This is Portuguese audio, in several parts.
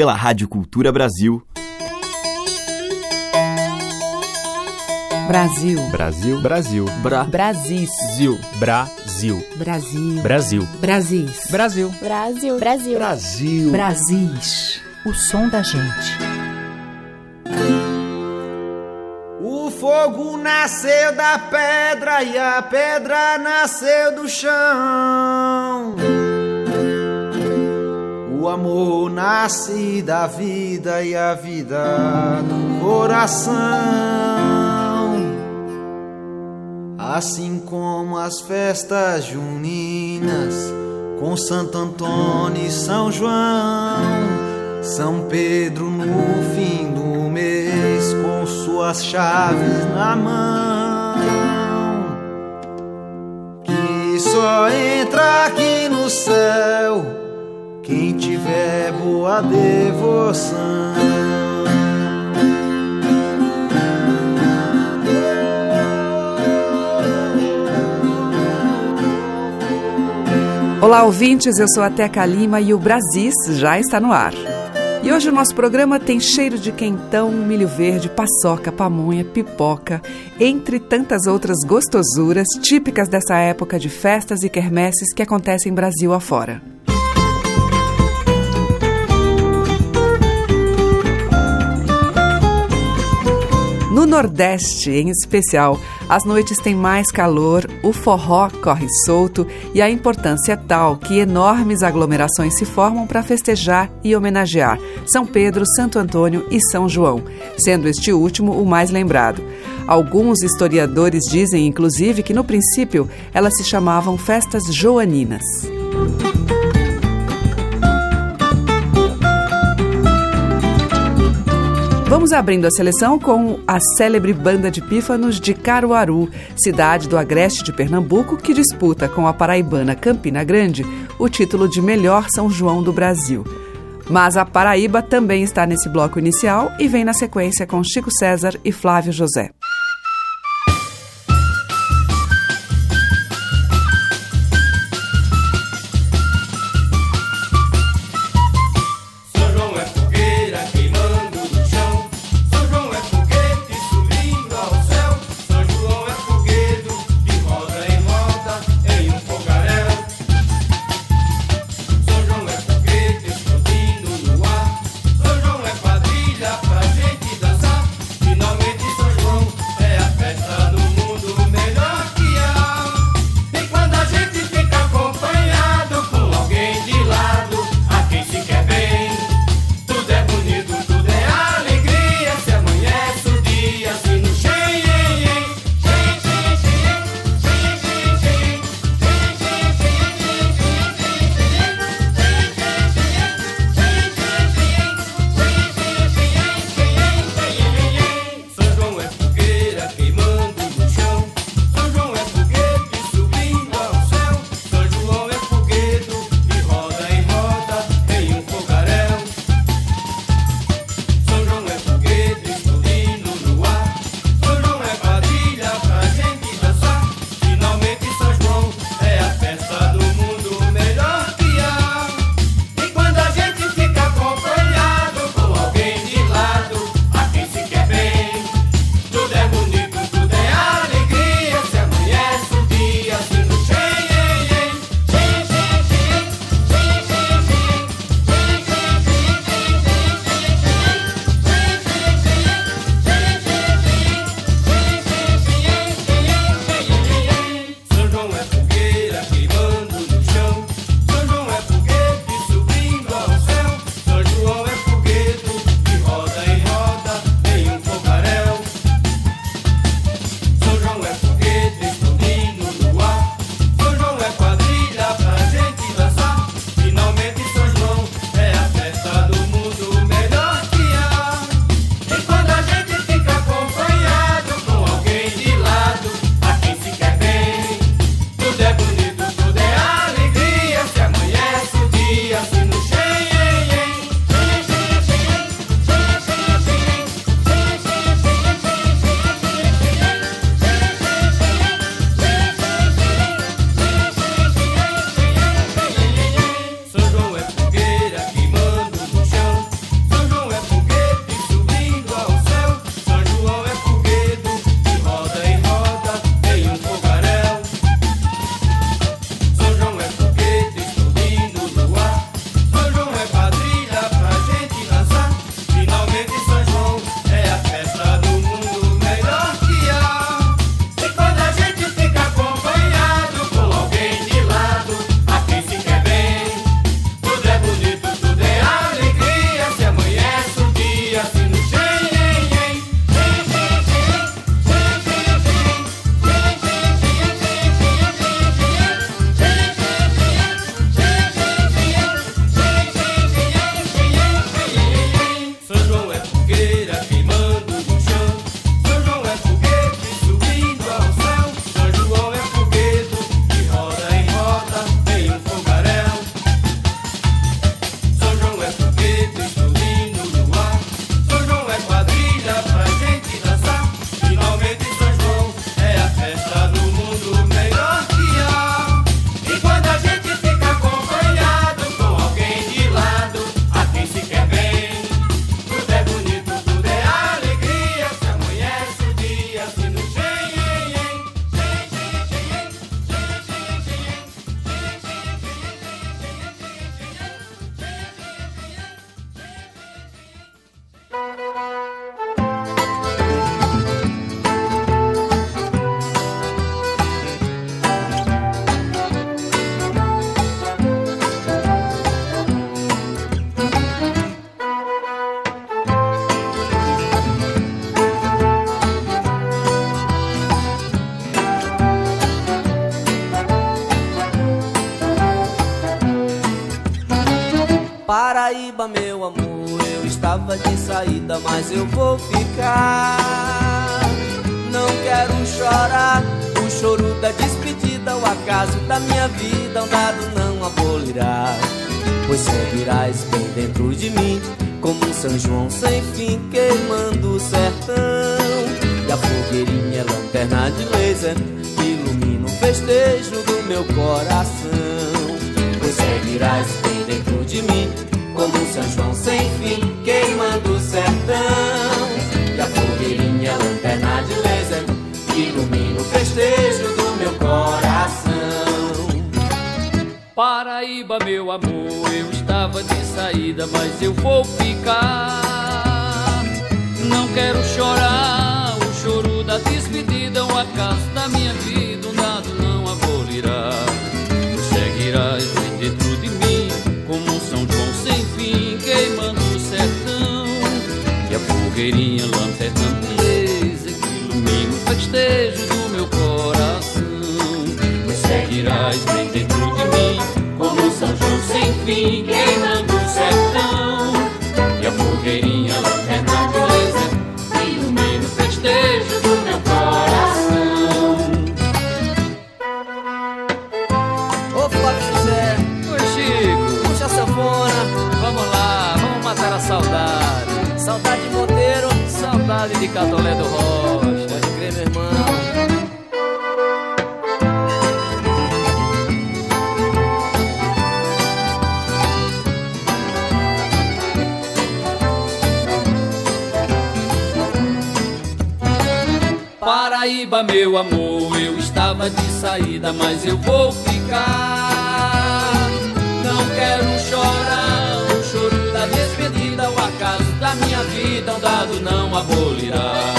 pela Rádio Cultura Brasil. Brasil. Brasil. Brasil. Bra. Brasil. Brasil. Brasil. Brasil. Brasil. Brasil. Brasil. Brasil. Brasil. Brasis. O som da gente. O fogo nasceu da pedra e a pedra nasceu do chão. O amor nasce da vida e a vida do coração. Assim como as festas juninas com Santo Antônio e São João, São Pedro no fim do mês com suas chaves na mão. Que só entra aqui no céu quem tiver boa devoção. Olá, ouvintes. Eu sou a Teca Lima e o Brasis já está no ar. E hoje o nosso programa tem cheiro de quentão, milho verde, paçoca, pamonha, pipoca, entre tantas outras gostosuras típicas dessa época de festas e quermesses que acontecem Brasil afora. No Nordeste, em especial, as noites têm mais calor, o forró corre solto e a importância é tal que enormes aglomerações se formam para festejar e homenagear São Pedro, Santo Antônio e São João, sendo este último o mais lembrado. Alguns historiadores dizem, inclusive, que no princípio elas se chamavam festas joaninas. Vamos abrindo a seleção com a célebre banda de pífanos de Caruaru, cidade do agreste de Pernambuco, que disputa com a paraibana Campina Grande o título de melhor São João do Brasil. Mas a Paraíba também está nesse bloco inicial e vem na sequência com Chico César e Flávio José. Estava de saída, mas eu vou ficar. Não quero chorar o choro da despedida, o acaso da minha vida, um dado não abolirá. Pois seguirás bem dentro de mim, como um São João sem fim, queimando o sertão. E a fogueirinha lanterna de laser, ilumina o festejo do meu coração. Pois seguirás bem dentro de mim, como São João sem fim, queimando o sertão. E a fogueirinha, lanterna de laser, ilumina o festejo do meu coração. Paraíba, meu amor, eu estava de saída, mas eu vou ficar. Não quero chorar o choro da despedida, o acaso da minha vida, um dado não abolirá. Tu seguirás fogueirinha, lanterna beleza, que ilumina o festejo do meu coração. Tu seguirás bem dentro de mim, como um São João sem fim, De Catolé do Rocha. pode crer, meu irmão. Paraíba, meu amor, eu estava de saída, mas eu vou ficar. Não quero chorar o choro da despedida, minha vida, um dado não abolirá.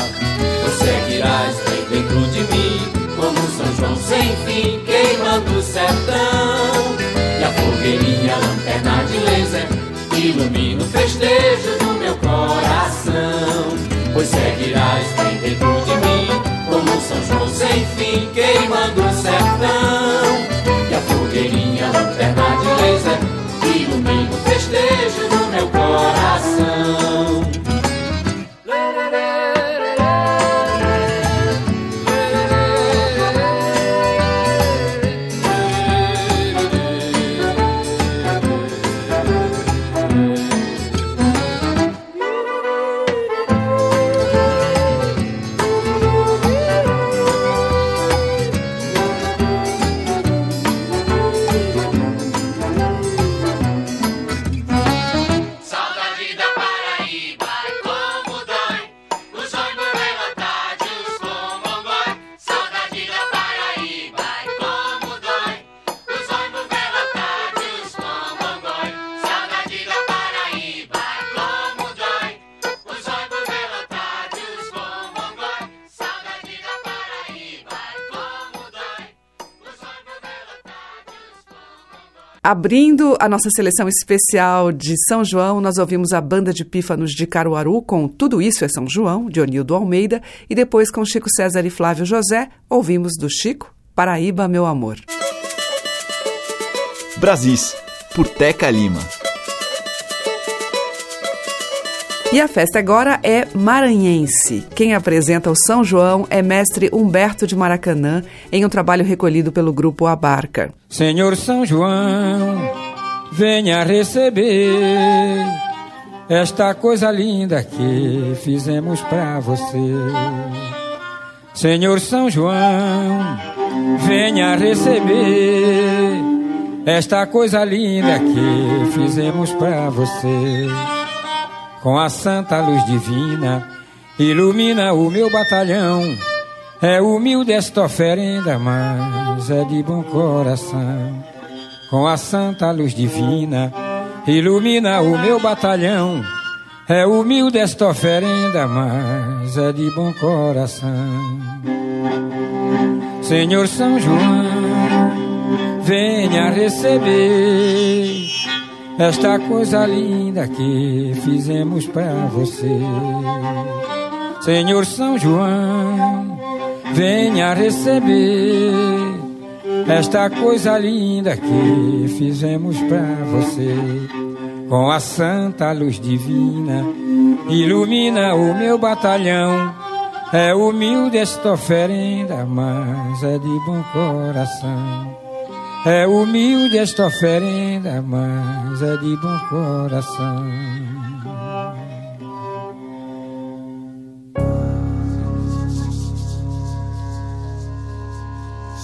Tu seguirás bem dentro de mim, como São João sem fim, queimando o sertão. E a fogueirinha, lanterna de laser, ilumina o festejo do meu coração. Pois seguirás bem dentro de mim, como São João sem fim, queimando o sertão. E a fogueirinha, lanterna de laser, Abrindo a nossa seleção especial de São João, nós ouvimos a banda de pífanos de Caruaru com Tudo Isso é São João, de Onildo Almeida, e depois com Chico César e Flávio José, ouvimos do Chico, Paraíba, Meu Amor. Brasis, por Teca Lima. E a festa agora é maranhense. Quem apresenta o São João é mestre Humberto de Maracanã, em um trabalho recolhido pelo grupo Abarca. Senhor São João, venha receber esta coisa linda que fizemos pra você. Senhor São João, venha receber esta coisa linda que fizemos pra você. Com a santa luz divina, ilumina o meu batalhão. É humilde esta oferenda, mas é de bom coração. Com a santa luz divina, ilumina o meu batalhão. É humilde esta oferenda, mas é de bom coração. Senhor São João, venha receber esta coisa linda que fizemos pra você. Senhor São João, venha receber esta coisa linda que fizemos pra você. com a santa luz divina, ilumina o meu batalhão. É humilde esta oferenda, mas é de bom coração. É humilde esta oferenda, mas é de bom coração.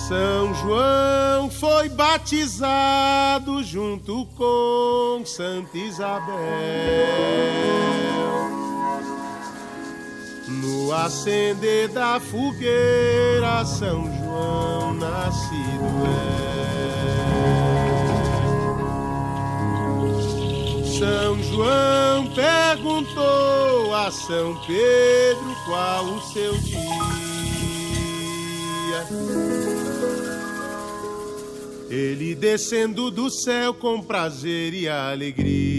São João foi batizado junto com Santa Isabel. No acender da fogueira, São João nascido é. São João perguntou a São Pedro qual o seu dia. Ele descendo do céu com prazer e alegria.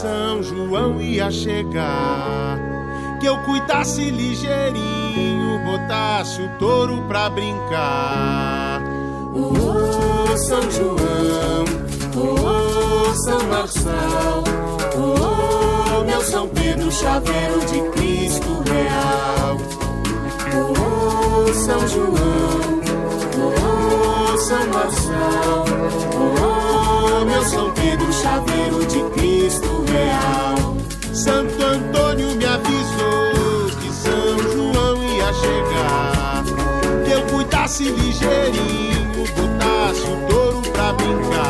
São João ia chegar. Que eu cuidasse ligeirinho, botasse o touro pra brincar. Oh, São João, oh, São Marçal, oh, meu São Pedro, chaveiro de Cristo real. Oh, São João, oh, São Marçal, oh, meu São Pedro, chaveiro de Cristo real. Santo Antônio me avisou que São João ia chegar. Que eu cuidasse ligeirinho, botasse o touro pra brincar.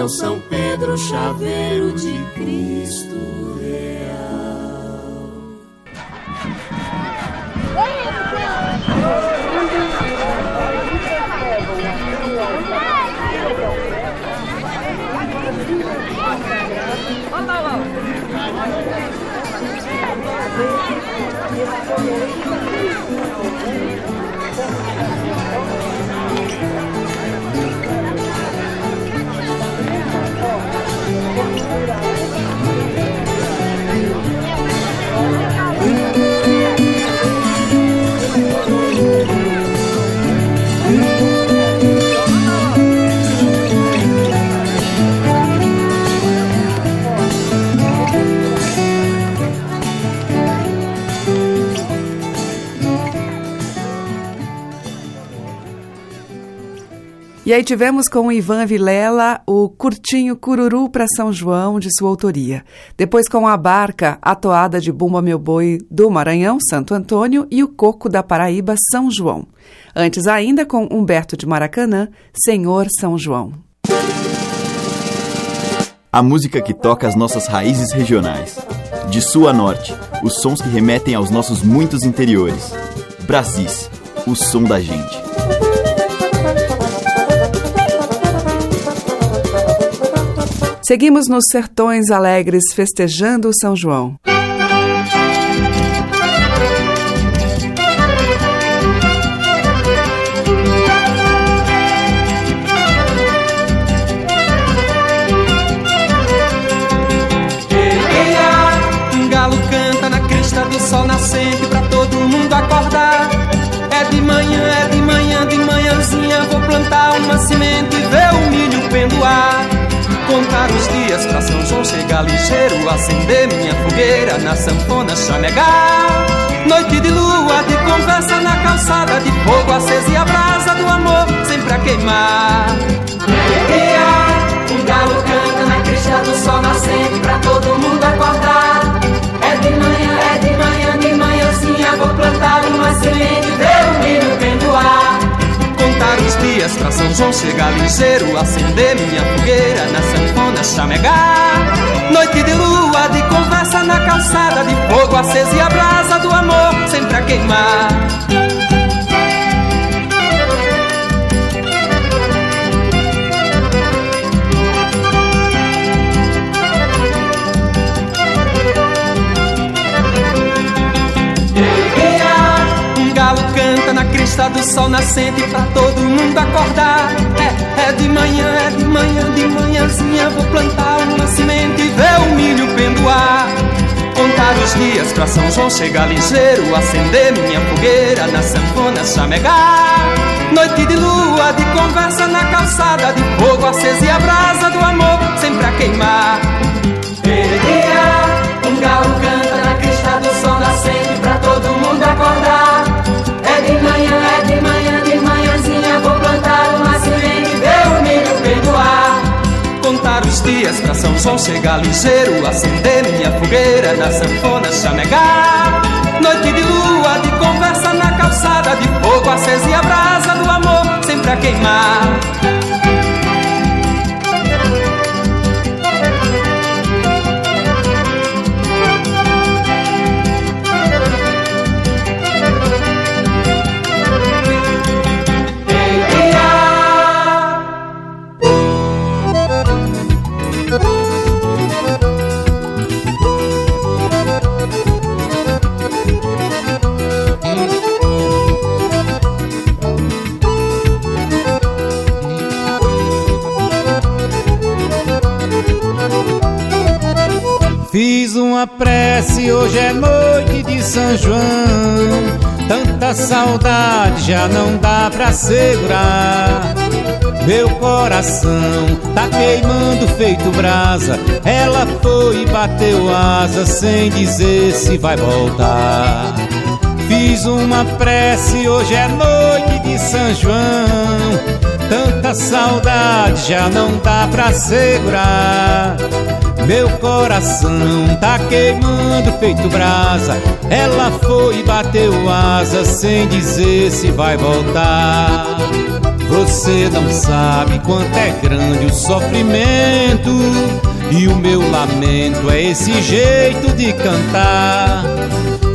Meu São Pedro, chaveiro de Cristo real. 我们先到那个，那个，那个，那个。E aí tivemos com o Ivan Vilela o Curtinho Cururu para São João, de sua autoria. Depois com a Barca, a toada de Bumba Meu Boi do Maranhão, Santo Antônio, e o Coco da Paraíba, São João. Antes ainda com Humberto de Maracanã, Senhor São João. A música que toca as nossas raízes regionais. De sul a norte, os sons que remetem aos nossos muitos interiores. Brasis, o som da gente. Seguimos nos sertões alegres festejando São João. Os dias pra São João chegar ligeiro, acender minha fogueira na sanfona chamegar. Noite de lua, de conversa na calçada, de fogo aceso e a brasa do amor sempre a queimar. Um pra São João chegar ligeiro, acender minha fogueira na sanfona chamegar. Noite de lua, de conversa na calçada, de fogo aceso e a brasa do amor sempre a queimar. Do sol nascente pra todo mundo acordar. É, é de manhã, é de manhã, de manhãzinha vou plantar uma semente e ver o milho pendoar. Contar os dias pra São João chegar ligeiro, acender minha fogueira na sanfona chamegar. Noite de lua, de conversa na calçada, de fogo aceso e a brasa do amor sempre a queimar. Um galo canta na crista do sol nascente pra todo mundo acordar. É de manhã, Contar os dias pra São João chegar ligeiro, acender minha fogueira na sanfona chamegar. Noite de lua, de conversa na calçada, de fogo aceso e a brasa do amor sempre a queimar. Fiz uma prece, hoje é noite de São João. Tanta saudade já não dá pra segurar. Meu coração tá queimando feito brasa. Ela foi e bateu asa sem dizer se vai voltar. Fiz uma prece, hoje é noite de São João. Tanta saudade já não dá pra segurar. Meu coração tá queimando feito brasa. Ela foi e bateu asa sem dizer se vai voltar. Você não sabe quanto é grande o sofrimento. E o meu lamento é esse jeito de cantar.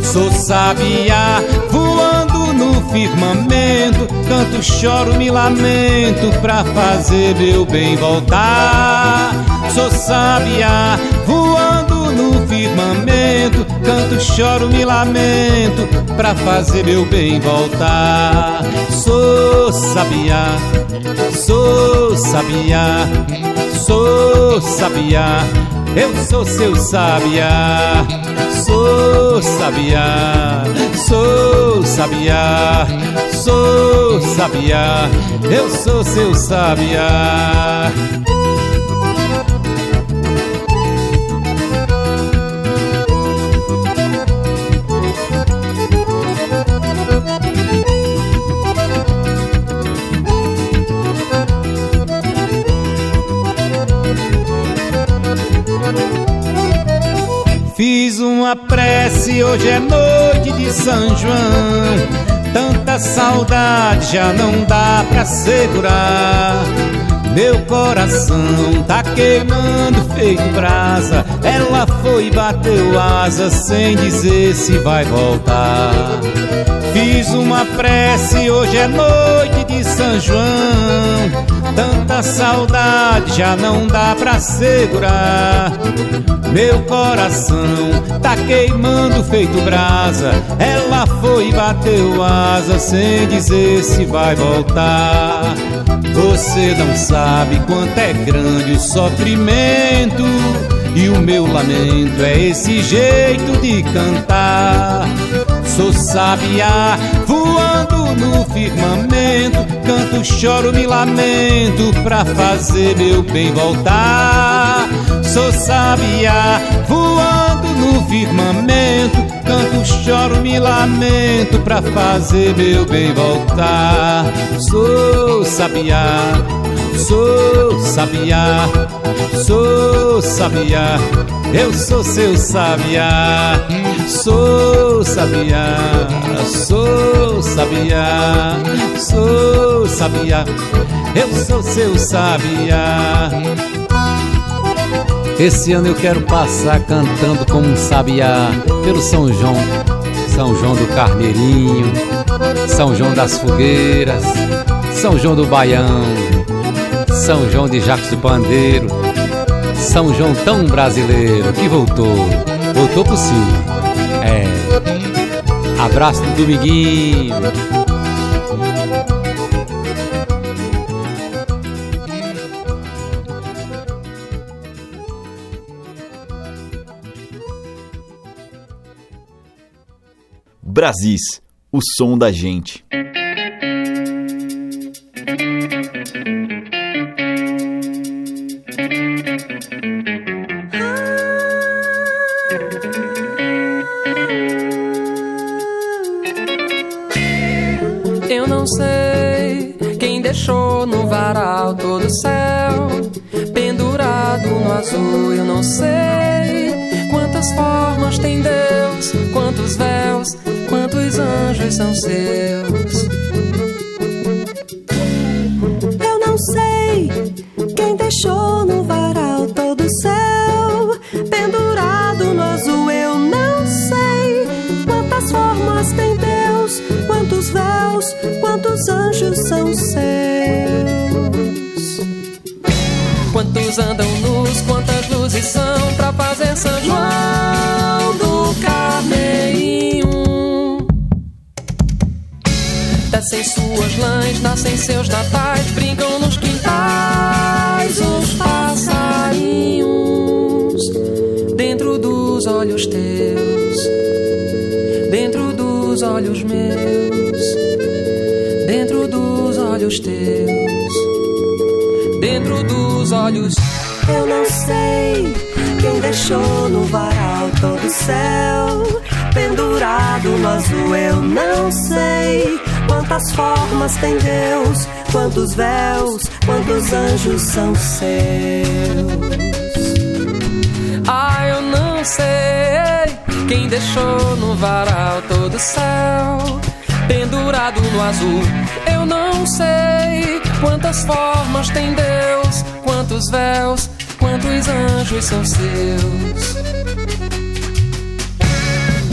Sou sabiá voando no firmamento. Canto, choro, me lamento pra fazer meu bem voltar. Sou sabiá voando no firmamento. Canto, choro, me lamento pra fazer meu bem voltar. Sou sabiá, sou sabiá, sou sabiá. Eu sou seu sabiá, sou sabiá, sou sabiá, sou sabiá. Eu sou seu sabiá. Fiz uma prece, hoje é noite de São João. Tanta saudade já não dá pra segurar. Meu coração tá queimando feito brasa. Ela foi e bateu asa sem dizer se vai voltar. Fiz uma prece, hoje é noite São João. Tanta saudade já não dá pra segurar. Meu coração tá queimando feito brasa. Ela foi e bateu asa sem dizer se vai voltar. Você não sabe quanto é grande o sofrimento. E o meu lamento é esse jeito de cantar. Sou sabiá voando no firmamento. Canto, choro, me lamento pra fazer meu bem voltar. Sou sabiá voando no firmamento. Canto, choro, me lamento pra fazer meu bem voltar. Sou sabiá, sou sabiá, sou sabiá. Eu sou seu sabiá, sou sabiá, sou sabiá, sou sabiá. Eu sou seu sabiá. Esse ano eu quero passar cantando como um sabiá pelo São João, São João do Carneirinho, São João das Fogueiras, São João do Baião, São João de Jacques do Pandeiro, São João tão brasileiro que voltou, voltou por cima. É. Abraço do Dominguinho. Brasis, o som da gente. São seus. Eu não sei quem deixou no varal todo o céu pendurado no azul. Eu não sei quantas formas tem Deus, quantos véus, quantos anjos são seus. Quantos andam nus, quantas luzes são pra fazer São João nascem seus natais, brincam nos quintais os passarinhos. Dentro dos olhos teus, dentro dos olhos meus, dentro dos olhos teus, dentro dos olhos. Eu não sei quem deixou no varal todo o céu pendurado no azul. Eu não sei quantas formas tem Deus, quantos véus, quantos anjos são seus. Ah, eu não sei quem deixou no varal todo o céu pendurado no azul. Eu não sei quantas formas tem Deus, quantos véus, quantos anjos são seus.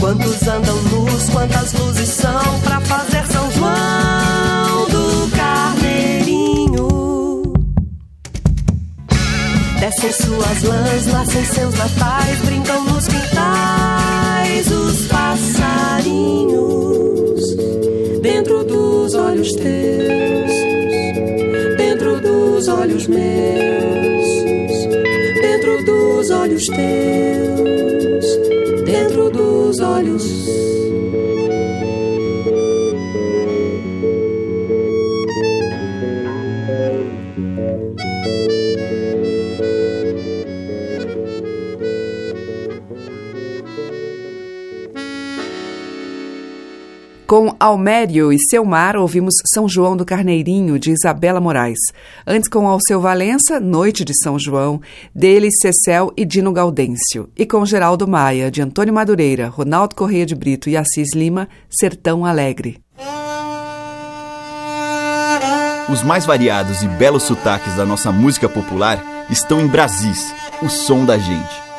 Quantos andam nus, quantas luzes são pra fazer São João do Carneirinho? Descem suas lãs, nascem seus natais, brincam nos quintais os passarinhos. Dentro dos olhos teus, dentro dos olhos meus, dentro dos olhos teus, Com Almério e Seu Mar, ouvimos São João do Carneirinho, de Isabela Moraes. Antes, com Alceu Valença, Noite de São João, deles Cecel e Dino Gaudêncio. E com Geraldo Maia, de Antônio Madureira, Ronaldo Correia de Brito e Assis Lima, Sertão Alegre. Os mais variados e belos sotaques da nossa música popular estão em Brasis, o som da gente.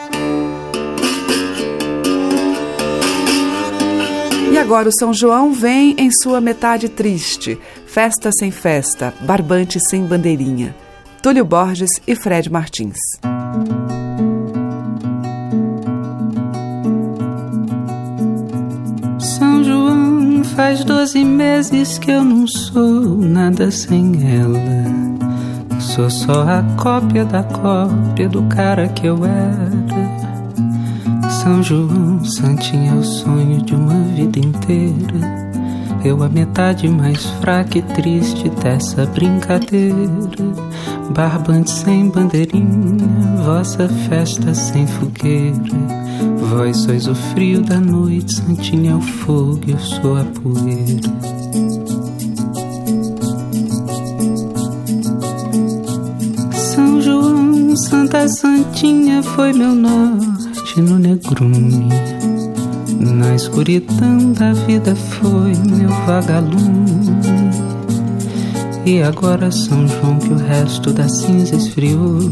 Agora o São João vem em sua metade triste, festa sem festa, barbante sem bandeirinha. Túlio Borges e Fred Martins. São João faz doze meses que eu não sou nada sem ela. Sou só a cópia da cópia do cara que eu era. São João, santinha é o sonho de uma vida inteira. Eu a metade mais fraca e triste dessa brincadeira. Barbante sem bandeirinha, vossa festa sem fogueira. Vós sois o frio da noite, santinha é o fogo, eu sou a poeira. São João, Santa Santinha foi meu norte no negrume. Na escuridão da vida foi meu vagalume. E agora São João que o resto da cinza esfriou.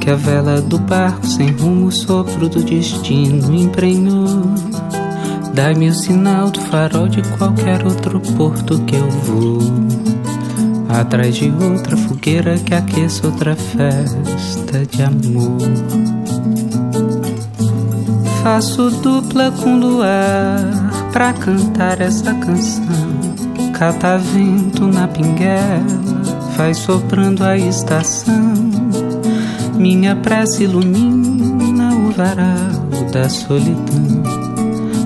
Que a vela do barco sem rumo, o sopro do destino emprenhou. Dai-me o sinal do farol de qualquer outro porto que eu vou. Atrás de outra fogueira que aqueça outra festa de amor. Faço dupla com luar pra cantar essa canção. Catavento na pinguela, vai soprando a estação. Minha prece ilumina o varal da solidão.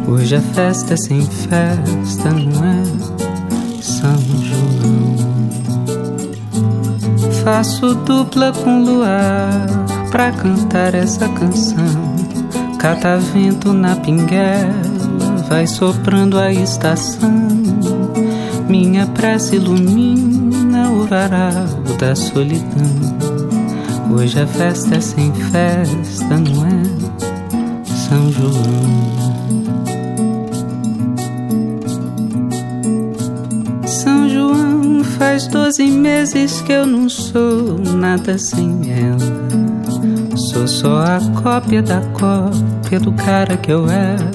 Hoje a festa é sem festa, não é São João. Faço dupla com luar pra cantar essa canção. Catavento na pinguela, vai soprando a estação. Minha prece ilumina o varal da solidão. Hoje a festa é sem festa, não é? São João. São João faz doze meses que eu não sou nada sem ela. Sou só a cópia da cópia do cara que eu era.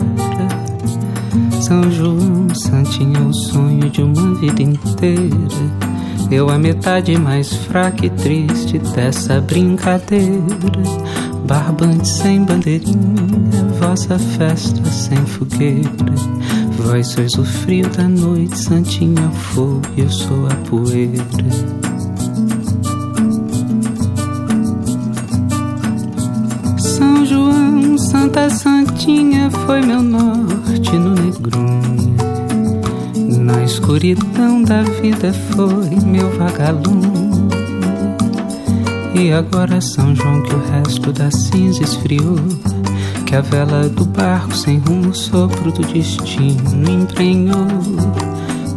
São João, santinha, o sonho de uma vida inteira. Eu a metade mais fraca e triste dessa brincadeira. Barbante sem bandeirinha, vossa festa sem fogueira. Vós sois o frio da noite, santinha, o fogo, eu sou a poeira. Santa Santinha, foi meu norte no negrume. Na escuridão da vida foi meu vagalume. E agora São João que o resto da cinza esfriou. Que a vela do barco sem rumo, sopro do destino emprenhou.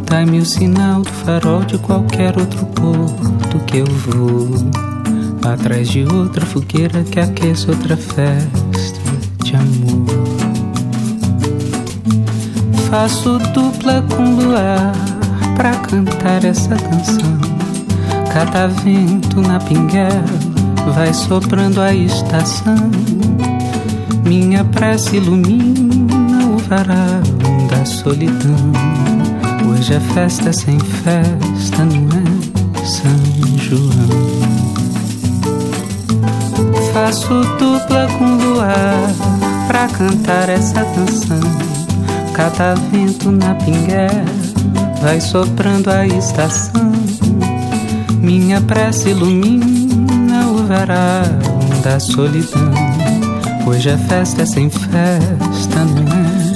Dai-me o sinal do farol de qualquer outro porto que eu vou. Atrás de outra fogueira que aqueça outra festa de amor. Faço dupla com luar pra cantar essa canção. Cada vento na pinguela vai soprando a estação. Minha prece ilumina o varal da solidão. Hoje é festa sem festa, não é São João. Faço dupla com luar pra cantar essa canção. Cada vento na pinguela vai soprando a estação. Minha prece ilumina o varal da solidão. Hoje a festa é sem festa, não é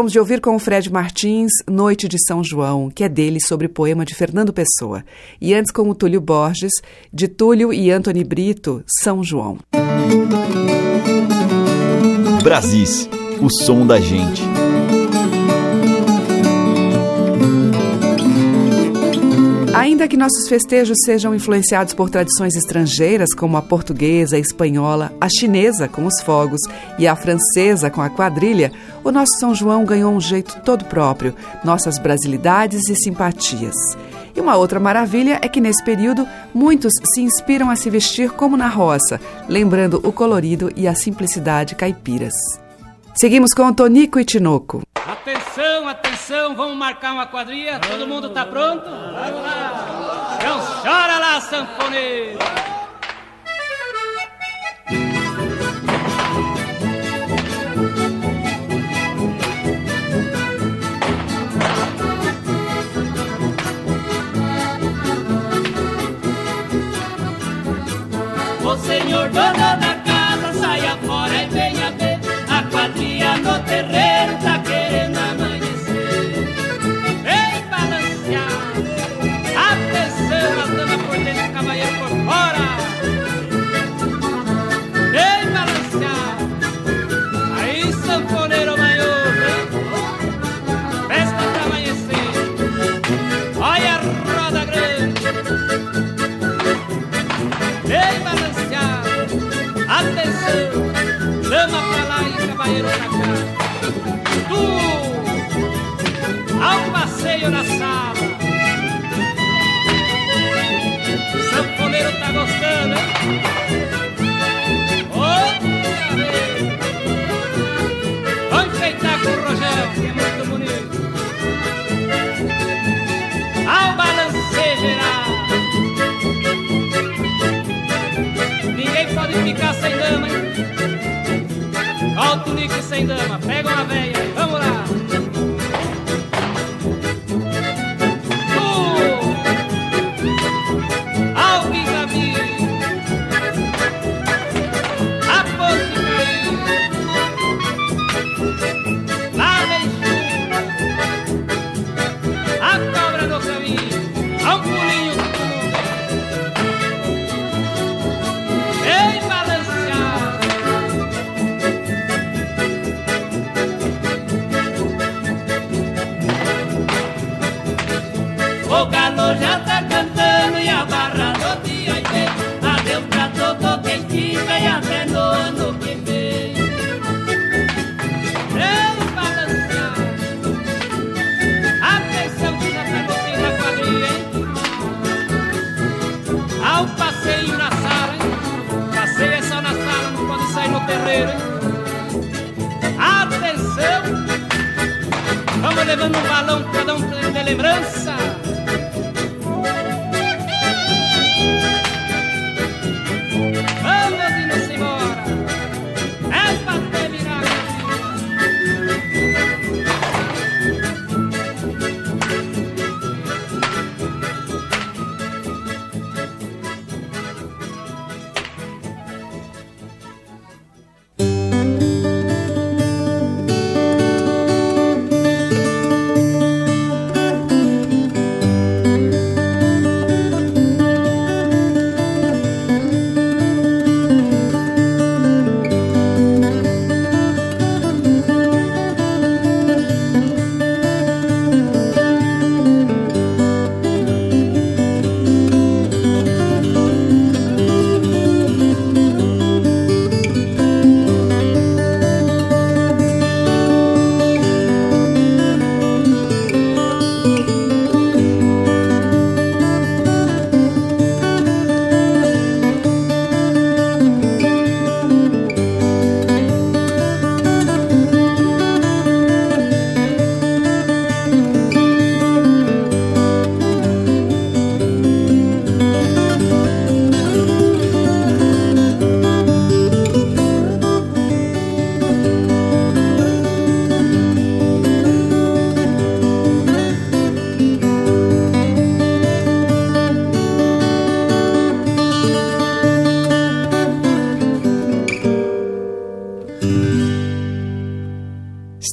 Acabamos de ouvir com o Fred Martins Noite de São João, que é dele sobre poema de Fernando Pessoa. E antes com o Túlio Borges, de Túlio e Anthony Brito, São João. Brasis, o som da gente. Ainda que nossos festejos sejam influenciados por tradições estrangeiras, como a portuguesa, a espanhola, a chinesa com os fogos e a francesa com a quadrilha, o nosso São João ganhou um jeito todo próprio, nossas brasilidades e simpatias. E uma outra maravilha é que nesse período muitos se inspiram a se vestir como na roça, lembrando o colorido e a simplicidade caipiras. Seguimos com Tonico e Tinoco. Atenção, atenção, vamos marcar uma quadrilha, todo mundo tá pronto? Vamos lá! Então chora lá, sanfoneiro! Senhor dono da casa, saia fora e venha ver A quadrilha no terreiro Janeiro pra é cá. Do Almaceio na sala. Sanfoneiro tá gostando, hein? Outra vez. Enfeitar com o Rogério, que é muito bonito. Ao balanceio geral. Ninguém pode ficar sem dama, hein? Alto nick sem dama, pega uma véia, vamos lá.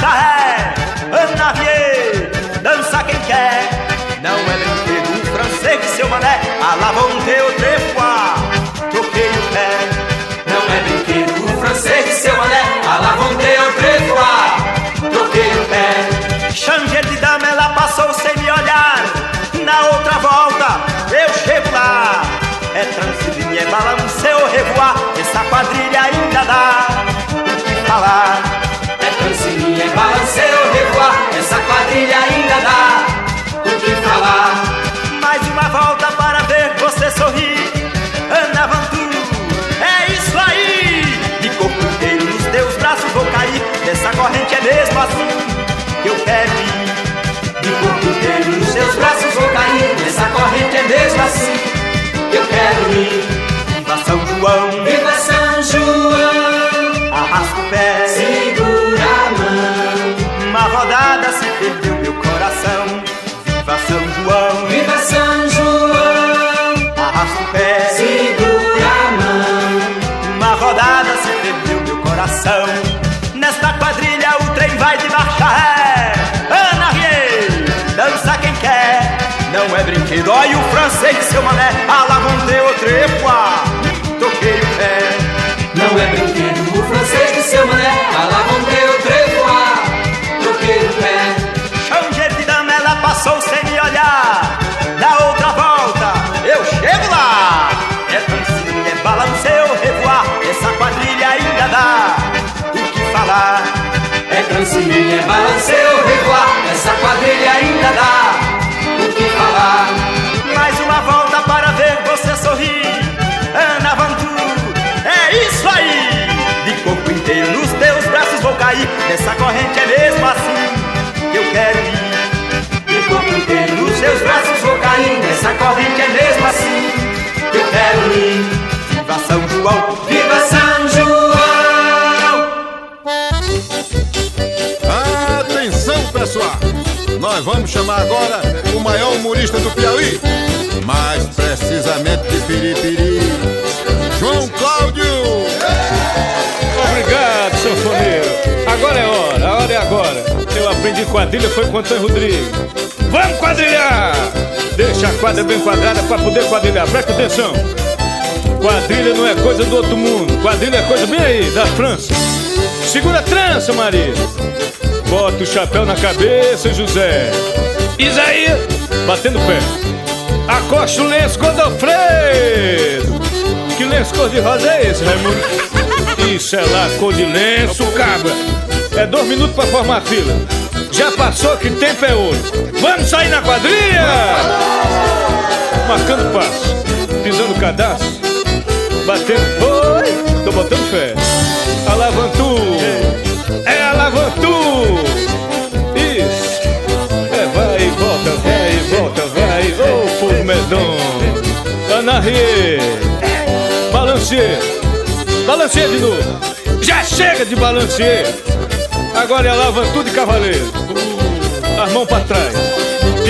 Vai de marcha ré. Ana Vie, dança quem quer. Não é brinquedo um francês que seu mané. A la volonté mesmo assim que eu quero ir. Corpo inteiro nos seus braços vou cair. Nessa corrente é mesmo assim que eu quero ir. Viva São João, Viva São João, arrasta o pé. segura a mão. Uma rodada se perdeu meu coração. Viva São João, Viva São João, arrasta o pé. segura a mão. Uma rodada se perdeu meu coração. Nesta quadrilha vai de marcha ré. Ana Rie, dança quem quer. Não é brinquedo, olha o francês, seu mané. A la vonté au trepois. Toquei o pé. Não é brinquedo o francês de seu mané. A la volonté Francilene, balanceio, revoar, essa quadrilha ainda dá o que falar. Mais uma volta para ver você sorrir, Ana Vantu, é isso aí! De corpo inteiro nos teus braços vou cair, nessa corrente é mesmo assim que eu quero ir. De corpo inteiro nos teus braços vou cair, nessa corrente é mesmo assim que eu quero ir. Viva São João, viva São João! Nós vamos chamar agora o maior humorista do Piauí, mais precisamente de Piripiri, João Cláudio! Obrigado, sanfoneiro. Agora é hora, a hora é agora. Eu aprendi quadrilha foi com Antônio Rodrigues. Vamos quadrilhar! Deixa a quadra bem quadrada para poder quadrilhar. Presta atenção. Quadrilha não é coisa do outro mundo. Quadrilha é coisa bem aí, da França. Segura a trança, Maria. Bota o chapéu na cabeça, José. Isaías, batendo pé. Acosta o lenço Godofredo. Que lenço cor-de-rosa é esse, Raimundo? Isso é lá, cor de lenço, cabra. É dois minutos pra formar a fila. Já passou que tempo é ouro. Vamos sair na quadrilha! Marcando passo, pisando cadastro, batendo. Oi, tô botando fé. Alavantu, alavantu. Isso, é vai e volta, vai e volta, vai. Ô, oh, povo medonho. Anarriê, balancier, balancier de novo. Já chega de balancier. Agora é alavantu de cavaleiro. As mãos pra trás.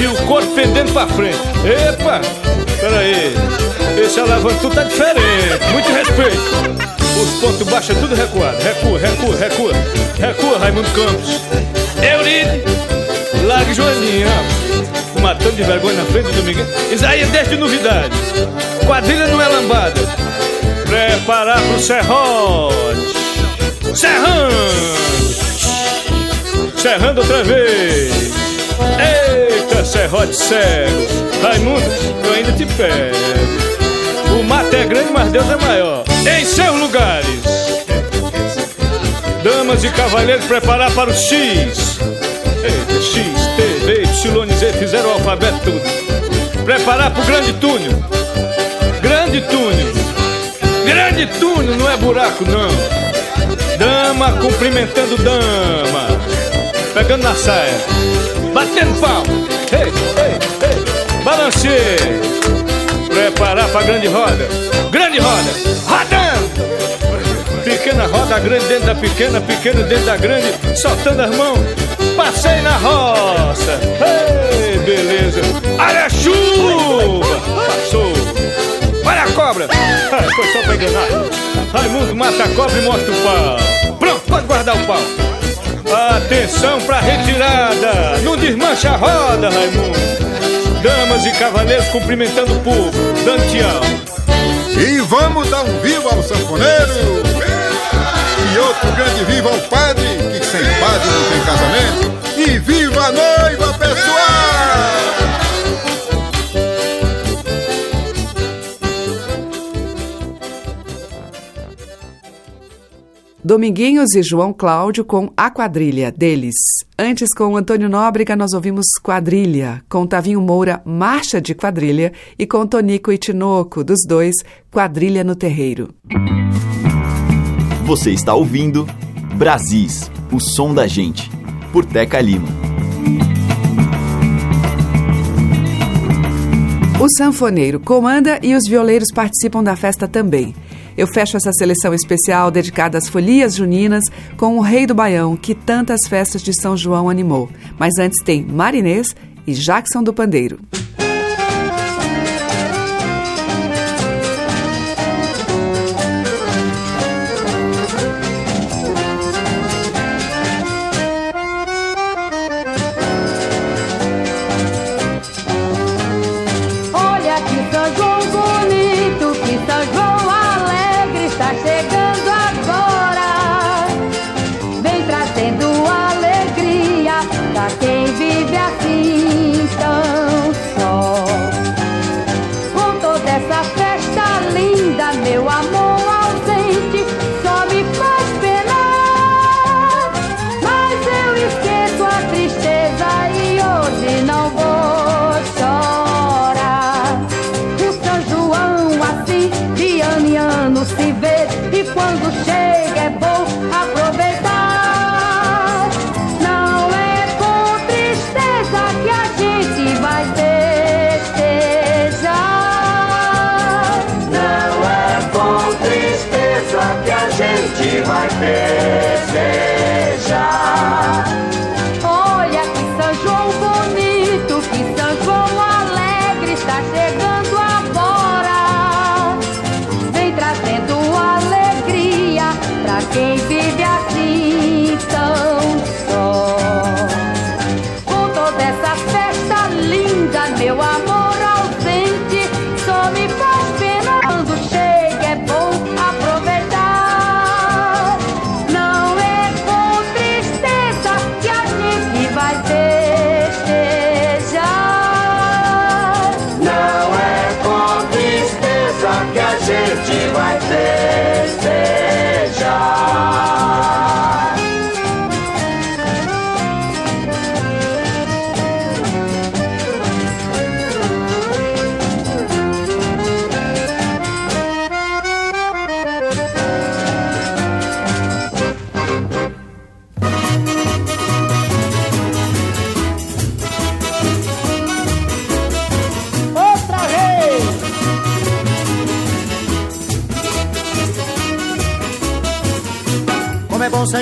E o corpo pendendo pra frente. Epa! Peraí. Esse alavantu tá diferente. Muito respeito. Os pontos é tudo recuado. Recua, recua, recua. Recua, Raimundo Campos. Euride. Largue Joaninha. Matando de vergonha na frente do Domingues. Isaías, desde novidade. Quadrilha não é lambada. Preparar pro serrote. Serrando. Serrando outra vez. Eita, serrote cego. Raimundo, eu ainda te pego. Mato é grande, mas Deus é maior. Em seus lugares. Damas e cavaleiros, preparar para o X. X, T, V, Y, Z, fizeram o alfabeto tudo. Preparar para o grande túnel. Grande túnel. Grande túnel, não é buraco, não. Dama cumprimentando dama. Pegando na saia. Batendo pau. Ei, ei, ei. Preparar pra grande roda. Grande roda. Rodando. Pequena roda grande dentro da pequena, pequena dentro da grande, soltando as mãos. Passei na roça. Ei, beleza. Olha a chuva. Passou. Olha a cobra. Ah, Foi só pra enganar. Raimundo mata a cobra e mostra o pau. Pronto, pode guardar o pau. Atenção pra retirada! Não desmancha a roda, Raimundo! Damas e cavaleiros cumprimentando o povo, tchau. E vamos dar um vivo ao sanfoneiro! E outro grande viva ao padre, que sem padre não tem casamento! E viva a noiva, pessoal! Dominguinhos e João Cláudio com A Quadrilha deles. Antes, com Antônio Nóbrega, nós ouvimos Quadrilha, com Tavinho Moura, Marcha de Quadrilha, e com Tonico e Tinoco, dos dois, Quadrilha no Terreiro. Você está ouvindo Brasis, o som da gente, por Teca Lima. O sanfoneiro comanda e os violeiros participam da festa também. Eu fecho essa seleção especial dedicada às folias juninas com o Rei do Baião, que tantas festas de São João animou. Mas antes tem Marinês e Jackson do Pandeiro.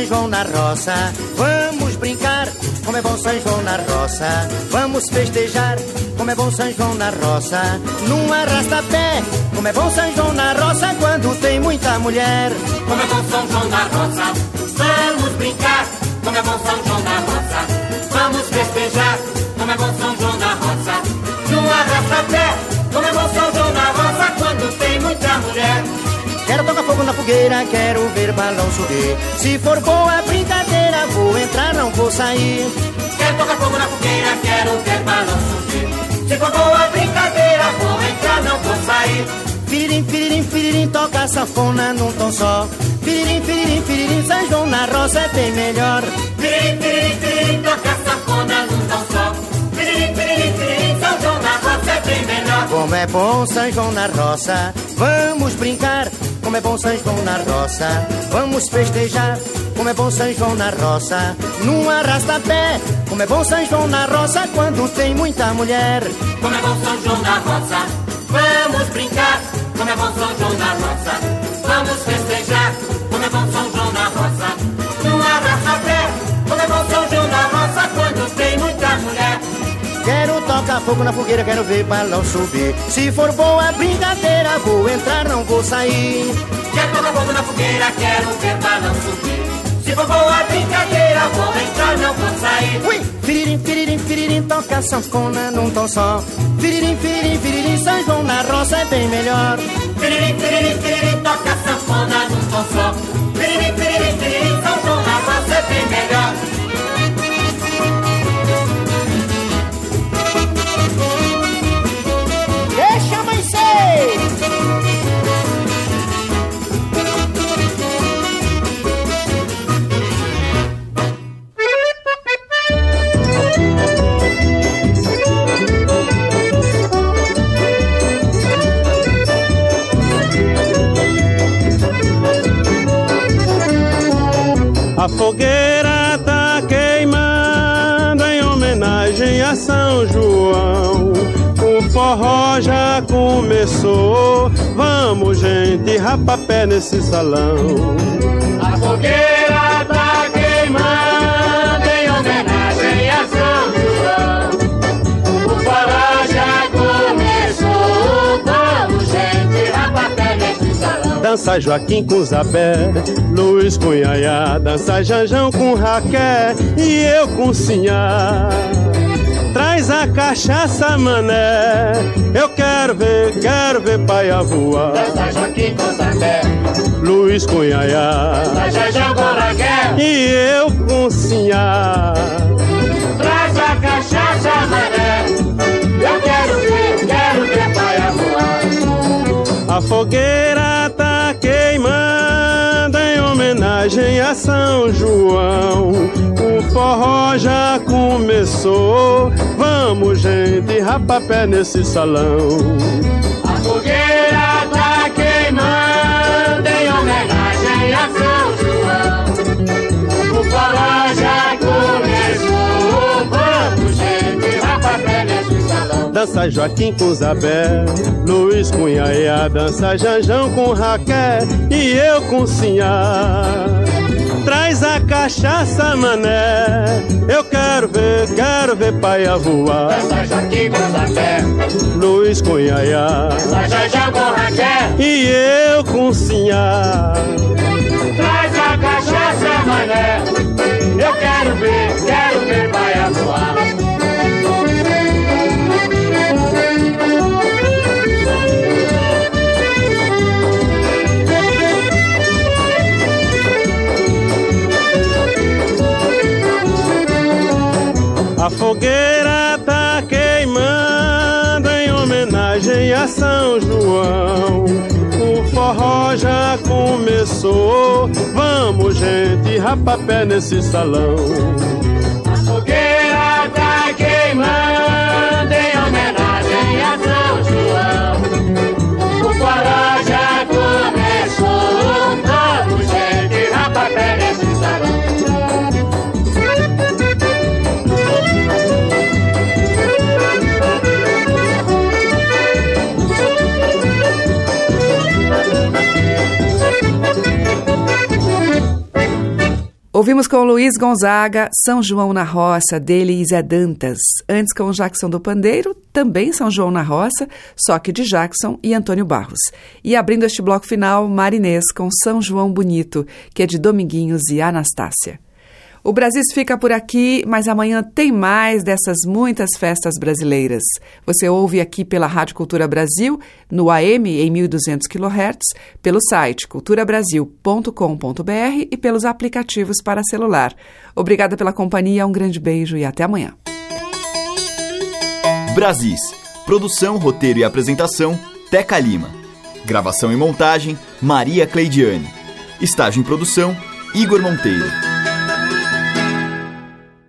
São João na roça, vamos brincar. Como é bom São João na roça, vamos festejar. Como é bom São João na roça, num arrasta-pé. Como é bom São João na roça quando tem muita mulher. Como é bom São João na roça, vamos brincar. Como é bom São João na roça, vamos festejar. Como é bom São João na roça, no arrasta-pé. Fogo na fogueira, quero ver balão subir. Se for boa brincadeira, vou entrar, não vou sair. Quero tocar fogo na fogueira, quero ver balão subir. Se for boa brincadeira, vou entrar, não vou sair. Firirim, firirim, firirim, toca sanfona num tom só. Firirim, firirim, firirim, São João na roça é bem melhor. Piririm, piririm, piririm, toca sanfona num tom só. Piririm, piririm, piririm, São João na roça é bem melhor. Como é bom São João na roça, vamos brincar. Como é bom São João na roça, vamos festejar. Como é bom São João na roça, num arrasta-pé. Como é bom São João na roça quando tem muita mulher. Como é bom São João na roça, vamos brincar. Como é bom São João na roça, vamos festejar. Como é bom São Tocar fogo na fogueira, quero ver balão subir. Se for boa brincadeira, vou entrar, não vou sair. Quero tocar fogo na fogueira, quero ver balão subir. Se for boa brincadeira, vou entrar, não vou sair. Ui! Firirim, firirim, firirim, toca sanfona num tom só. Firirim, firirim, firirim, São João na roça é bem melhor. Piririm, piririm, piririm, toca sanfona num tom só. Piririm, piririm, piririm, São João na roça é bem melhor. A fogueira tá queimando em homenagem a São João. O forró já começou. Vamos, gente, rapapé nesse salão. A fogueira tá queimando Dança Joaquim com Zabé, Luiz com Yaya, dança Janjão com Raquel e eu com Sinhá. Traz a cachaça, mané, eu quero ver, quero ver paia voar. Dança Joaquim com Zabé, Luiz com Yaya, dança Janjão com Raquel e eu com Sinhá. Traz a cachaça, mané. Eu quero ver, quero ver paia voar. A fogueira queimando em homenagem a São João. O forró já começou. Vamos, gente, rapapé nesse salão. A fogueira tá queimando em homenagem a São João. O farol Dança Joaquim com Zabé, Luiz com Yaya, dança Janjão com Raquel e eu com Sinhá. cachaça, mané. Eu quero ver, quero ver paia voar. Dança Joaquim Gonzalé, Luiz Cunhaiá. dança Jajá com Raquel. E eu com Sinhá. Traz a cachaça, mané. Eu quero ver, quero ver baia começou. Vamos, gente, rapapé nesse salão. Ouvimos com Luiz Gonzaga, São João na Roça, dele Zé Dantas. Antes com Jackson do Pandeiro, também São João na Roça, só que de Jackson e Antônio Barros. E abrindo este bloco final, Marinês com São João Bonito, que é de Dominguinhos e Anastácia. O Brasil fica por aqui, mas amanhã tem mais dessas muitas festas brasileiras. Você ouve aqui pela Rádio Cultura Brasil, no AM em 1200 kHz, pelo site culturabrasil.com.br e pelos aplicativos para celular. Obrigada pela companhia, um grande beijo e até amanhã. Brasis. Produção, roteiro e apresentação, Teca Lima. Gravação e montagem, Maria Cleidiane. Estágio em produção, Igor Monteiro.